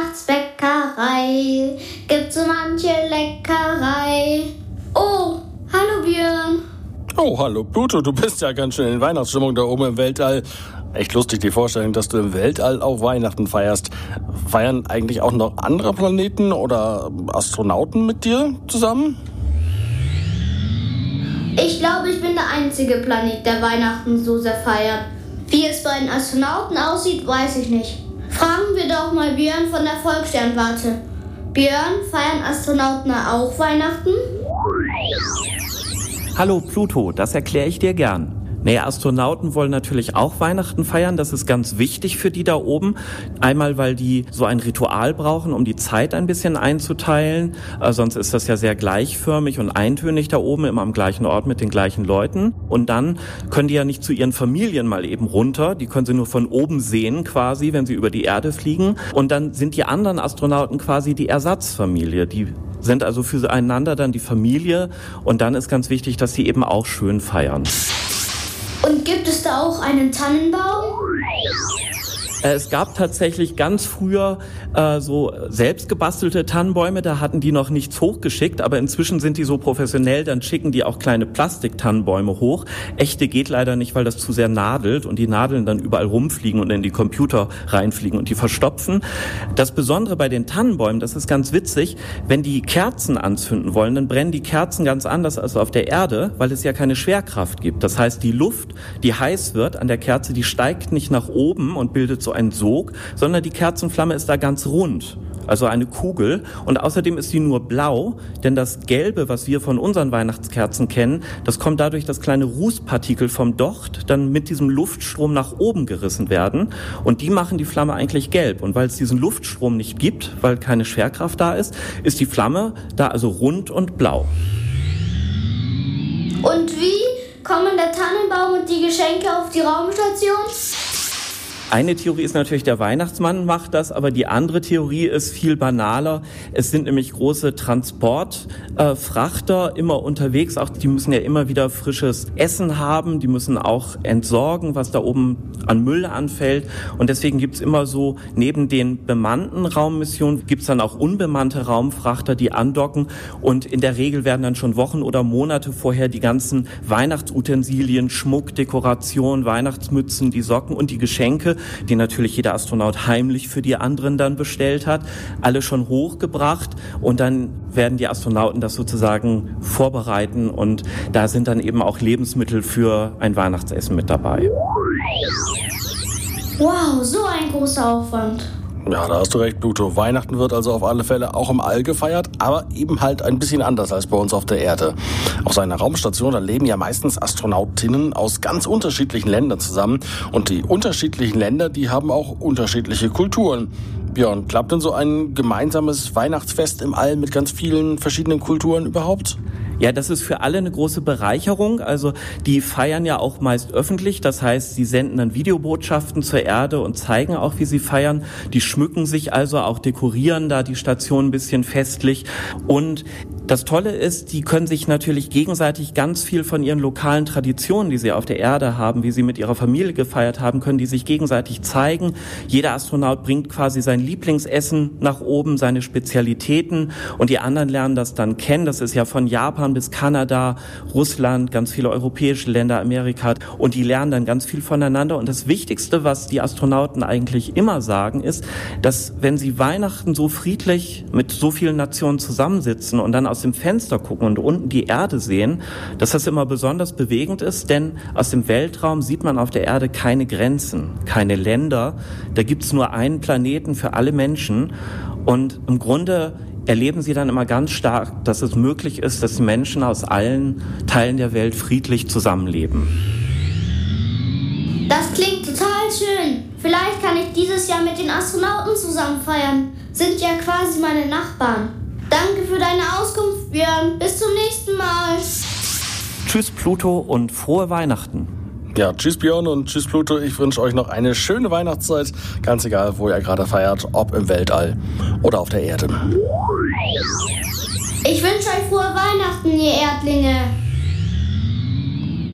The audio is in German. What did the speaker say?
Weihnachtsbäckerei gibt so manche Leckerei. Oh, hallo Björn. Oh, hallo Pluto, du bist ja ganz schön in Weihnachtsstimmung da oben im Weltall. Echt lustig die Vorstellung, dass du im Weltall auch Weihnachten feierst. Feiern eigentlich auch noch andere Planeten oder Astronauten mit dir zusammen? Ich glaube, ich bin der einzige Planet, der Weihnachten so sehr feiert. Wie es bei den Astronauten aussieht, weiß ich nicht. Fragen wir doch mal Björn von der Volkssternwarte. Björn, feiern Astronauten auch Weihnachten? Hallo Pluto, das erkläre ich dir gern. Naja, Astronauten wollen natürlich auch Weihnachten feiern. Das ist ganz wichtig für die da oben. Einmal, weil die so ein Ritual brauchen, um die Zeit ein bisschen einzuteilen. Äh, sonst ist das ja sehr gleichförmig und eintönig da oben, immer am gleichen Ort mit den gleichen Leuten. Und dann können die ja nicht zu ihren Familien mal eben runter. Die können sie nur von oben sehen quasi, wenn sie über die Erde fliegen. Und dann sind die anderen Astronauten quasi die Ersatzfamilie. Die sind also füreinander dann die Familie. Und dann ist ganz wichtig, dass sie eben auch schön feiern. Und gibt es da auch einen Tannenbaum? Äh, es gab tatsächlich ganz früher äh, so selbstgebastelte Tannenbäume, da hatten die noch nichts hochgeschickt, aber inzwischen sind die so professionell, dann schicken die auch kleine Plastiktannenbäume hoch. Echte geht leider nicht, weil das zu sehr nadelt und die Nadeln dann überall rumfliegen und in die Computer reinfliegen und die verstopfen. Das Besondere bei den Tannenbäumen, das ist ganz witzig, wenn die Kerzen anzünden wollen, dann brennen die Kerzen ganz anders als auf der Erde, weil es ja keine Schwerkraft gibt. Das heißt, die Luft, die heiß wird an der Kerze, die steigt nicht nach oben und bildet so so ein Sog, sondern die Kerzenflamme ist da ganz rund. Also eine Kugel. Und außerdem ist sie nur blau, denn das Gelbe, was wir von unseren Weihnachtskerzen kennen, das kommt dadurch, dass kleine Rußpartikel vom Docht dann mit diesem Luftstrom nach oben gerissen werden. Und die machen die Flamme eigentlich gelb. Und weil es diesen Luftstrom nicht gibt, weil keine Schwerkraft da ist, ist die Flamme da also rund und blau. Und wie kommen der Tannenbaum und die Geschenke auf die Raumstation? Eine Theorie ist natürlich, der Weihnachtsmann macht das, aber die andere Theorie ist viel banaler. Es sind nämlich große Transportfrachter äh, immer unterwegs. Auch die müssen ja immer wieder frisches Essen haben. Die müssen auch entsorgen, was da oben an Müll anfällt. Und deswegen gibt's immer so, neben den bemannten Raummissionen, gibt's dann auch unbemannte Raumfrachter, die andocken. Und in der Regel werden dann schon Wochen oder Monate vorher die ganzen Weihnachtsutensilien, Schmuck, Dekoration, Weihnachtsmützen, die Socken und die Geschenke die natürlich jeder Astronaut heimlich für die anderen dann bestellt hat, alle schon hochgebracht und dann werden die Astronauten das sozusagen vorbereiten und da sind dann eben auch Lebensmittel für ein Weihnachtsessen mit dabei. Wow, so ein großer Aufwand. Ja, da hast du recht, Pluto. Weihnachten wird also auf alle Fälle auch im All gefeiert, aber eben halt ein bisschen anders als bei uns auf der Erde. Auf seiner Raumstation, da leben ja meistens Astronautinnen aus ganz unterschiedlichen Ländern zusammen und die unterschiedlichen Länder, die haben auch unterschiedliche Kulturen. Björn, klappt denn so ein gemeinsames Weihnachtsfest im All mit ganz vielen verschiedenen Kulturen überhaupt? Ja, das ist für alle eine große Bereicherung. Also die feiern ja auch meist öffentlich. Das heißt, sie senden dann Videobotschaften zur Erde und zeigen auch, wie sie feiern. Die schmücken sich also auch, dekorieren da die Station ein bisschen festlich. Und das Tolle ist, die können sich natürlich gegenseitig ganz viel von ihren lokalen Traditionen, die sie auf der Erde haben, wie sie mit ihrer Familie gefeiert haben, können die sich gegenseitig zeigen. Jeder Astronaut bringt quasi sein Lieblingsessen nach oben, seine Spezialitäten und die anderen lernen das dann kennen. Das ist ja von Japan bis Kanada, Russland, ganz viele europäische Länder, Amerika und die lernen dann ganz viel voneinander. Und das Wichtigste, was die Astronauten eigentlich immer sagen, ist, dass wenn sie Weihnachten so friedlich mit so vielen Nationen zusammensitzen und dann aus dem Fenster gucken und unten die Erde sehen, dass das immer besonders bewegend ist, denn aus dem Weltraum sieht man auf der Erde keine Grenzen, keine Länder. Da gibt's nur einen Planeten für alle Menschen. Und im Grunde erleben sie dann immer ganz stark, dass es möglich ist, dass Menschen aus allen Teilen der Welt friedlich zusammenleben. Das klingt total schön. Vielleicht kann ich dieses Jahr mit den Astronauten zusammen feiern. Sind ja quasi meine Nachbarn. Danke für deine Auskunft, Björn. Bis zum nächsten Mal. Tschüss, Pluto und frohe Weihnachten. Ja, tschüss Björn und tschüss Pluto. Ich wünsche euch noch eine schöne Weihnachtszeit. Ganz egal, wo ihr gerade feiert, ob im Weltall oder auf der Erde. Ich wünsche euch frohe Weihnachten, ihr Erdlinge.